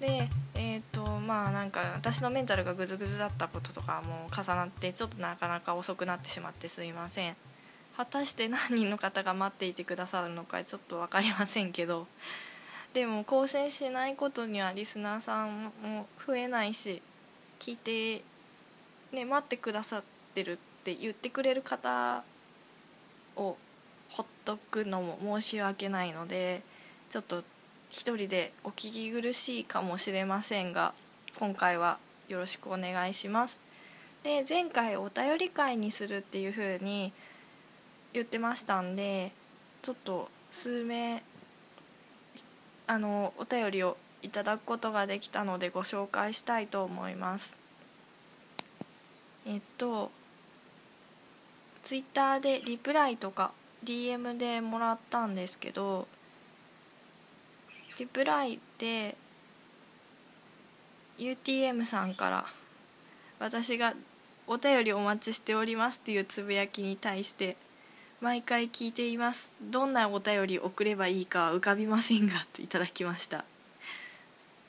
でえっ、ー、とまあなんか私のメンタルがグズグズだったこととかも重なってちょっとなかなか遅くなってしまってすいません。果たして何人の方が待っていてくださるのかちょっと分かりませんけど。でも更新しないことにはリスナーさんも増えないし聞いて、ね、待ってくださってるって言ってくれる方をほっとくのも申し訳ないのでちょっと一人でお聞き苦しいかもしれませんが今回はよろしくお願いします。で前回お便り会にするっていう風に言ってましたんでちょっと数名あのお便りをいただくことができたのでご紹介したいと思います。えっとツイッターでリプライとか DM でもらったんですけどリプライで UTM さんから私がお便りお待ちしておりますっていうつぶやきに対して毎回聞いています。どんなお便り送ればいいか浮かびませんがといただきました。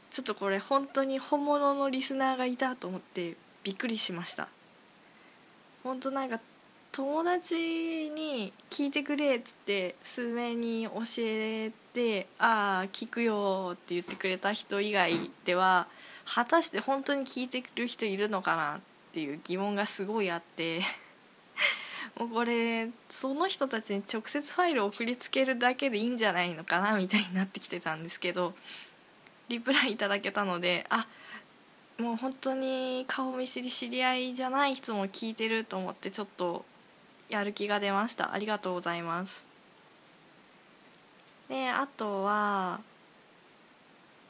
ちょっとこれ本当に本物のリスナーがいたと思ってびっくりしました。本当なんか友達に聞いてくれっつって数名に教えて「ああ聞くよ」って言ってくれた人以外では果たして本当に聞いてくる人いるのかなっていう疑問がすごいあって もうこれその人たちに直接ファイルを送りつけるだけでいいんじゃないのかなみたいになってきてたんですけどリプライいただけたのであもう本当に顔見知り知り合いじゃない人も聞いてると思ってちょっとやる気が出ました。ありがとうございます。であとは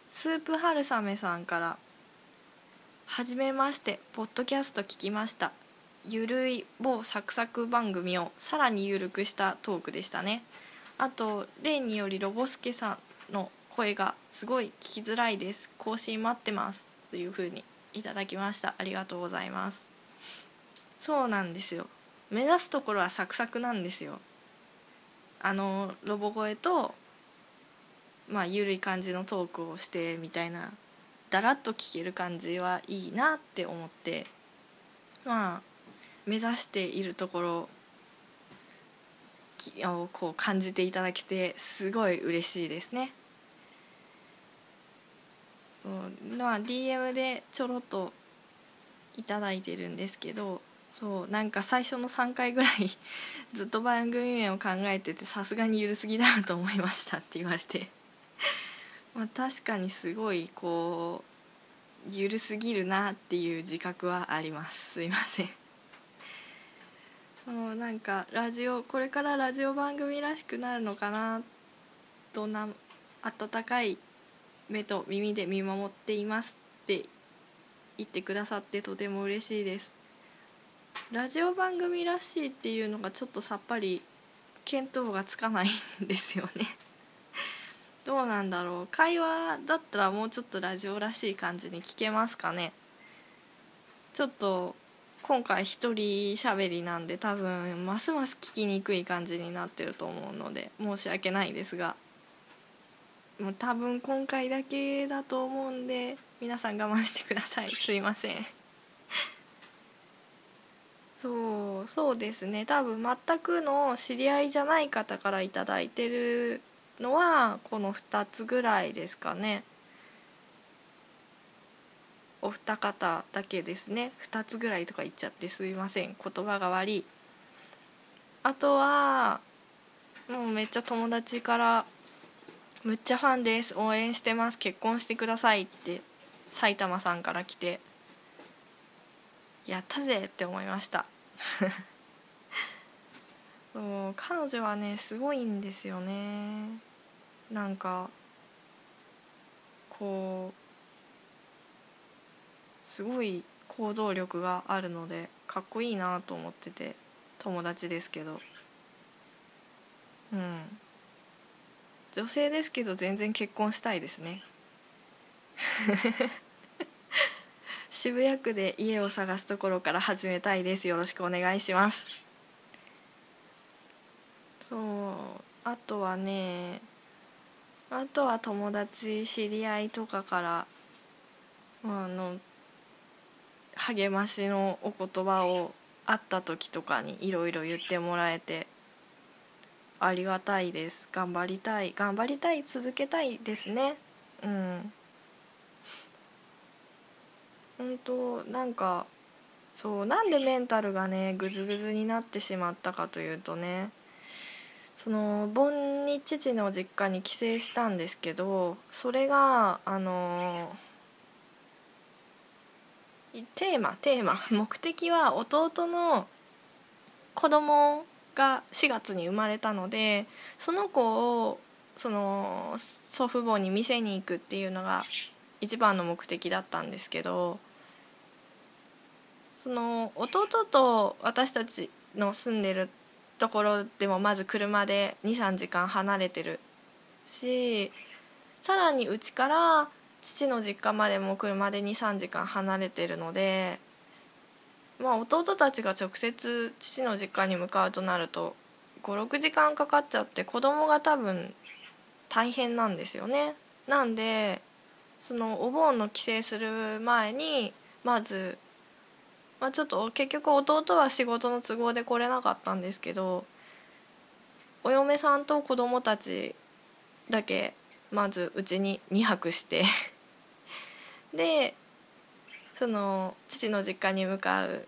スープ春雨さんから「はじめましてポッドキャスト聞きました」ゆるい某サクサク番組をさらにゆるくしたトークでしたね。あと例によりロボスケさんの声がすごい聞きづらいです。更新待ってます。というふうにいただきました。ありがとうございます。そうなんですよ。目指すところはサクサクなんですよ。あのロボ声とまあ緩い感じのトークをしてみたいなだらっと聞ける感じはいいなって思ってまあ目指しているところをこう感じていただけてすごい嬉しいですね。そうまあ DM でちょろっといただいてるんですけどそうなんか最初の3回ぐらい ずっと番組名を考えててさすがに緩すぎだなと思いましたって言われて まあ確かにすごいこう緩すぎるなっていう自覚はあります。すいません。もうなんかラジオこれからラジオ番組らしくなるのかなどんな温かい目と耳で見守っていますって言ってくださってとても嬉しいです。ラジオ番組らしいっていうのがちょっとさっぱり見当がつかないんですよね。どうなんだろう。会話だったらもうちょっとラジオらしい感じに聞けますかね。ちょっと今回一人喋りなんで多分ますます聞きにくい感じになってると思うので申し訳ないですが。もう多分今回だけだと思うんで皆さん我慢してください。すいません。そうそうですね。多分全くの知り合いじゃない方から頂いてるのはこの2つぐらいですかね。お二方だけですね。2つぐらいとか言っちゃってすいません。言葉が悪い。あとはもうめっちゃ友達から「むっちゃファンです。応援してます。結婚してください」って埼玉さんから来て。やったぜって思いました。そう彼女はねすごいんですよね。なんかこうすごい行動力があるのでかっこいいなと思ってて友達ですけど。うん。女性ですけど全然結婚したいですね。渋谷区で家を探すところから始めたいです。よろしくお願いします。そう。あとはねあとは友達知り合いとかからあの励ましのお言葉を会った時とかにいろいろ言ってもらえてありがたいです。頑張りたい。頑張りたい続けたいですね。うん。うんとなんかそうなんでメンタルがねグズグズになってしまったかというとねその盆に父の実家に帰省したんですけどそれがあのテーマテーマ 目的は弟の子供が4月に生まれたのでその子をその祖父母に見せに行くっていうのが一番の目的だったんですけどその弟と私たちの住んでるところでもまず車で23時間離れてるしさらにうちから父の実家までも車で23時間離れてるのでまあ弟たちが直接父の実家に向かうとなると56時間かかっちゃって子供が多分大変なんですよね。なんでそのお盆の帰省する前にまずまあ、ちょっと結局弟は仕事の都合で来れなかったんですけどお嫁さんと子供たちだけまずうちに2泊してでその父の実家に向かう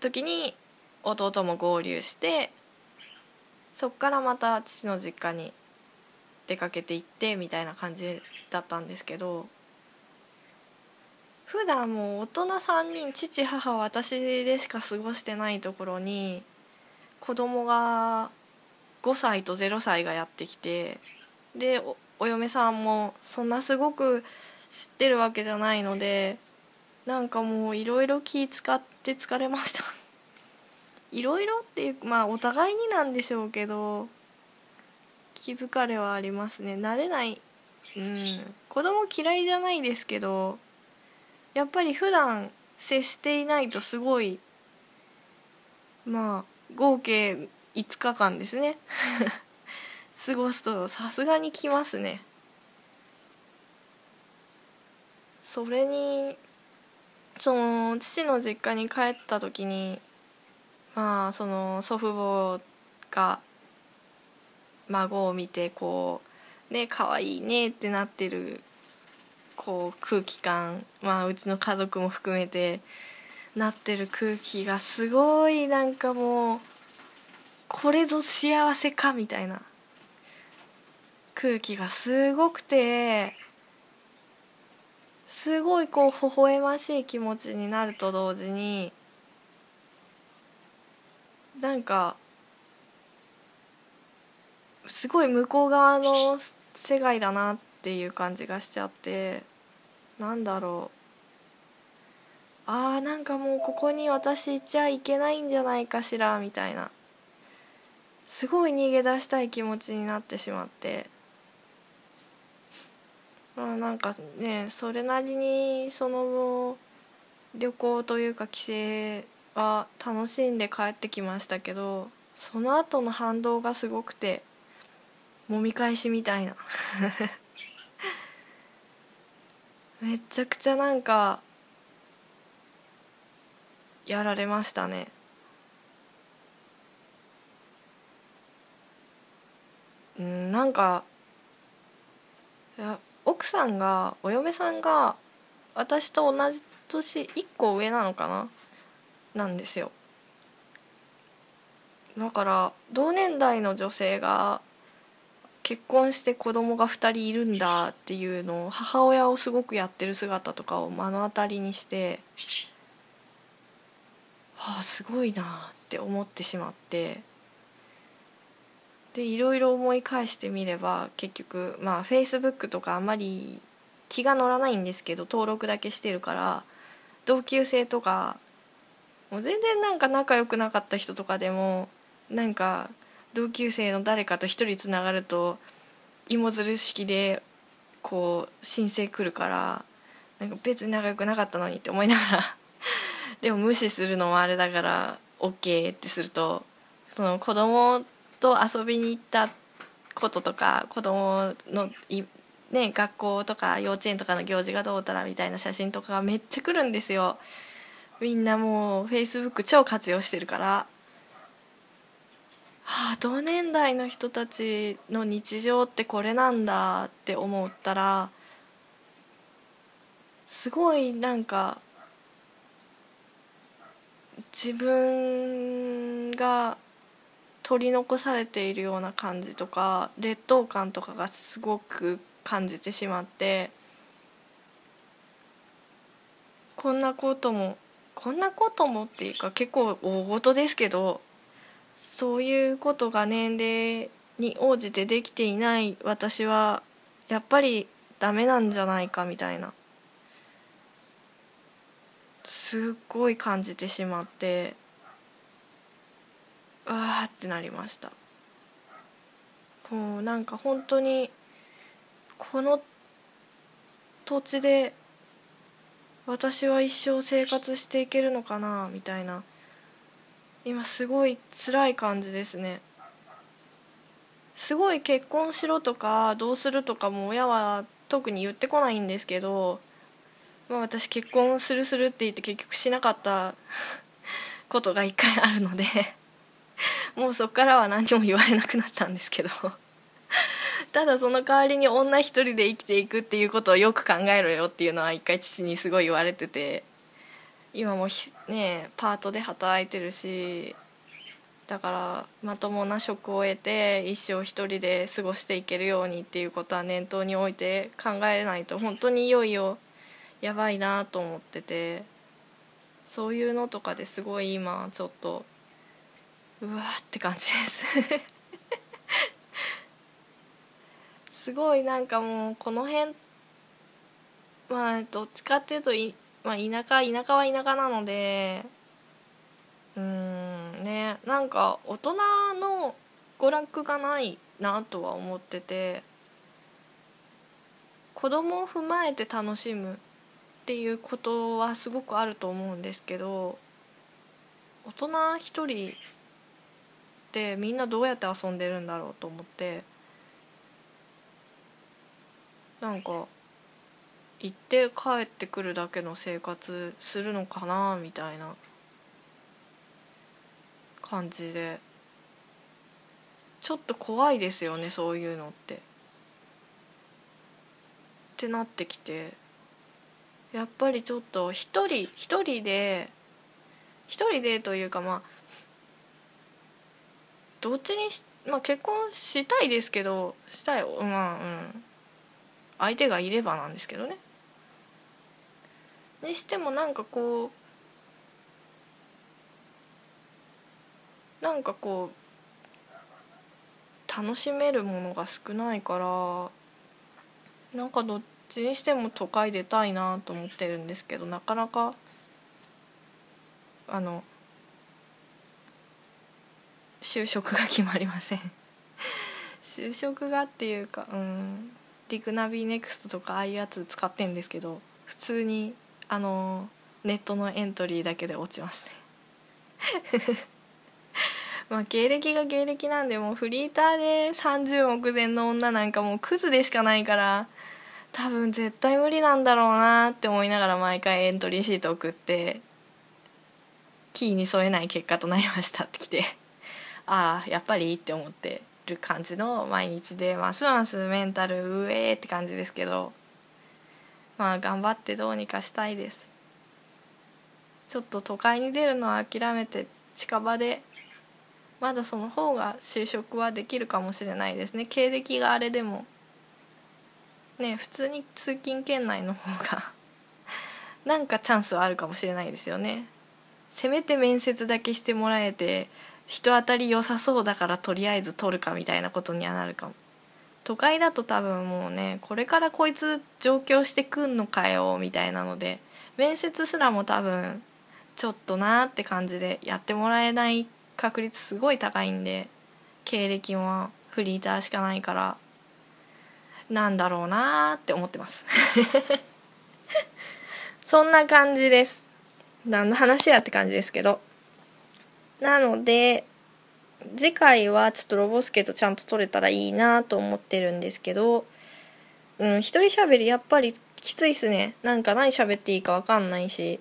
時に弟も合流してそっからまた父の実家に出かけて行ってみたいな感じだったんですけど普段もう大人3人父母私でしか過ごしてないところに子供が5歳と0歳がやってきてでお嫁さんもそんなすごく知ってるわけじゃないのでなんかもういろいろ気使って疲れました。いろいろっていうまあお互いになんでしょうけど気疲れはありますね。慣れないうん。子供嫌いじゃないですけどやっぱり普段接していないとすごいまあ合計5日間ですね。過ごすとさすがに来ますね。それにその父の実家に帰った時にまあその祖父母が孫を見てこうね可愛いねってなってるこう空気感まあうちの家族も含めてなってる空気がすごいなんかもうこれぞ幸せかみたいな空気がすごくてすごいこう微笑ましい気持ちになると同時になんかすごい向こう側の世界だなっていう感じがしちゃって。なんだろう。あーなんかもうここに私いちゃいけないんじゃないかしらみたいな。すごい逃げ出したい気持ちになってしまって。まあなんかねそれなりにその旅行というか帰省は楽しんで帰ってきましたけどその後の反動がすごくてもみ返しみたいな。めちゃくちゃなんかやられましたね。うんなんかいや奥さんがお嫁さんが私と同じ年1個上なのかな？なんですよ。だから同年代の女性が結婚して子供が2人いるんだっていうのを母親をすごくやってる姿とかを目の当たりにしてはあすごいなって思ってしまって。でいろいろ思い返してみれば結局まあフェイスブックとかあんまり気が乗らないんですけど登録だけしてるから同級生とかもう全然なんか仲良くなかった人とかでもなんか同級生の誰かと一人つながると芋づる式でこう申請来るからなんか別に仲良くなかったのにって思いながら でも無視するのもあれだから OK ってするとその子供と遊びに行ったこととか子供のいね学校とか幼稚園とかの行事がどうたらみたいな写真とかがめっちゃ来るんですよ。みんなもうフェイスブック超活用してるからはあ同年代の人たちの日常ってこれなんだって思ったらすごいなんか自分が取り残されているような感じとか劣等感とかがすごく感じてしまってこんなこともこんなこともっていうか結構大事ですけどそういうことが年齢に応じてできていない私はやっぱりダメなんじゃないかみたいな。すっごい感じてしまってわーってなりました。もうなんか本当にこの土地で私は一生生活していけるのかなみたいな。今すごい辛い感じですね。すごい結婚しろとかどうするとかも親は特に言ってこないんですけど、まあ、私結婚するするって言って結局しなかった ことが一回あるので もうそっからは何にも言われなくなったんですけど ただその代わりに女一人で生きていくっていうことをよく考えろよっていうのは一回父にすごい言われてて今もねパートで働いてるしだからまともな職を得て一生一人で過ごしていけるようにっていうことは念頭に置いて考えないと本当にいよいよやばいなと思っててそういうのとかですごい今ちょっとうわって感じです。すごいなんかもうこの辺まあどっちかっていうといまあ、田舎田舎は田舎なのでうんねなんか大人の娯楽がないなとは思ってて子供を踏まえて楽しむっていうことはすごくあると思うんですけど大人一人ってみんなどうやって遊んでるんだろうと思ってなんか行って帰ってくるだけの生活するのかなみたいな感じで。ちょっと怖いですよねそういうのって。ってなってきて。やっぱりちょっと一人一人で一人でというかまあどっちにし、まあ、結婚したいですけどしたいまあうん。相手がいればなんですけどね。にしてもなんかこうなんかこう楽しめるものが少ないからなんかどっちにしても都会出たいなと思ってるんですけどなかなかあの就職が決まりません。就職がっていうかうんリクナビネクストとかああいうやつ使ってんですけど普通にあのネットのエントリーだけで落ちますね。まあ芸歴が芸歴なんでもうフリーターで30目前の女なんかもうクズでしかないから多分絶対無理なんだろうなって思いながら毎回エントリーシート送ってキーに添えない結果となりましたって来てああやっぱりって思ってる感じの毎日でますますメンタルうえーって感じですけどまあ頑張ってどうにかしたいです。ちょっと都会に出るのは諦めて近場でまだその方が就職はできるかもしれないですね。経歴があれでもね普通に通勤圏内の方が なんかチャンスはあるかもしれないですよね。せめて面接だけしてもらえて人当たり良さそうだからとりあえず取るかみたいなことにはなるかも。都会だと多分もうねこれからこいつ上京してくんのかよみたいなので面接すらも多分ちょっとなーって感じでやってもらえない確率すごい高いんで経歴もフリーターしかないからなんだろうなーって思ってます。そんな感じです。何の話やって感じですけど。なので次回はちょっとロボスケとちゃんと撮れたらいいなと思ってるんですけどうん一人喋りやっぱりきついっすね。なんか何喋っていいか分かんないし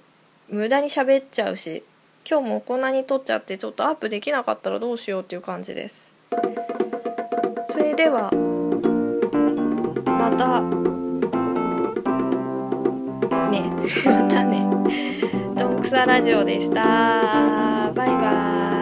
無駄に喋っちゃうし今日もこんなに撮っちゃってちょっとアップできなかったらどうしようっていう感じです。それではまたね またね。どんくさラジオでした。バイバーイ。